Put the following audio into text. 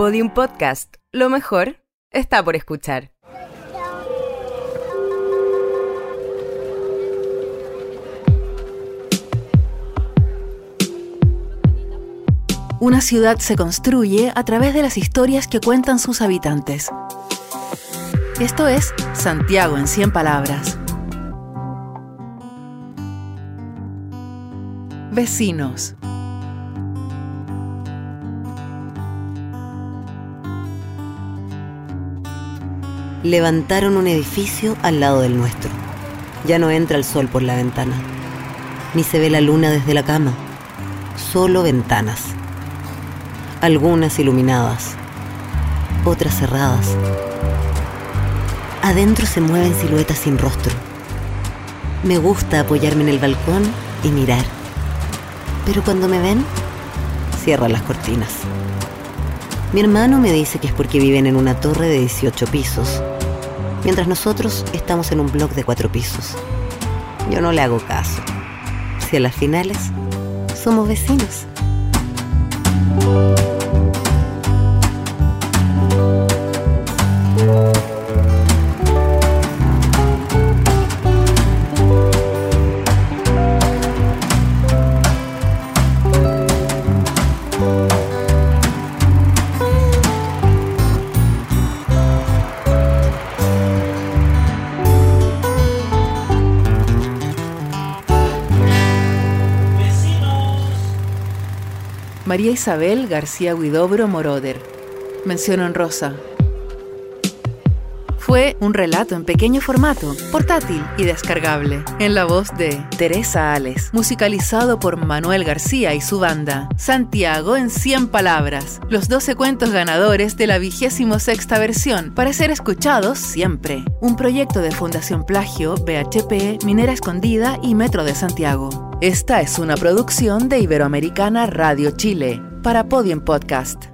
Podium Podcast. Lo mejor está por escuchar. Una ciudad se construye a través de las historias que cuentan sus habitantes. Esto es Santiago en 100 palabras. Vecinos. Levantaron un edificio al lado del nuestro. Ya no entra el sol por la ventana, ni se ve la luna desde la cama. Solo ventanas. Algunas iluminadas, otras cerradas. Adentro se mueven siluetas sin rostro. Me gusta apoyarme en el balcón y mirar. Pero cuando me ven, cierran las cortinas. Mi hermano me dice que es porque viven en una torre de 18 pisos, mientras nosotros estamos en un bloque de 4 pisos. Yo no le hago caso. Si a las finales somos vecinos. María Isabel García Huidobro Moroder. Mención en rosa. Fue un relato en pequeño formato, portátil y descargable, en la voz de Teresa Ales, musicalizado por Manuel García y su banda. Santiago en 100 palabras, los 12 cuentos ganadores de la vigésimo sexta versión, para ser escuchados siempre. Un proyecto de Fundación Plagio, BHP, Minera Escondida y Metro de Santiago. Esta es una producción de Iberoamericana Radio Chile, para Podium Podcast.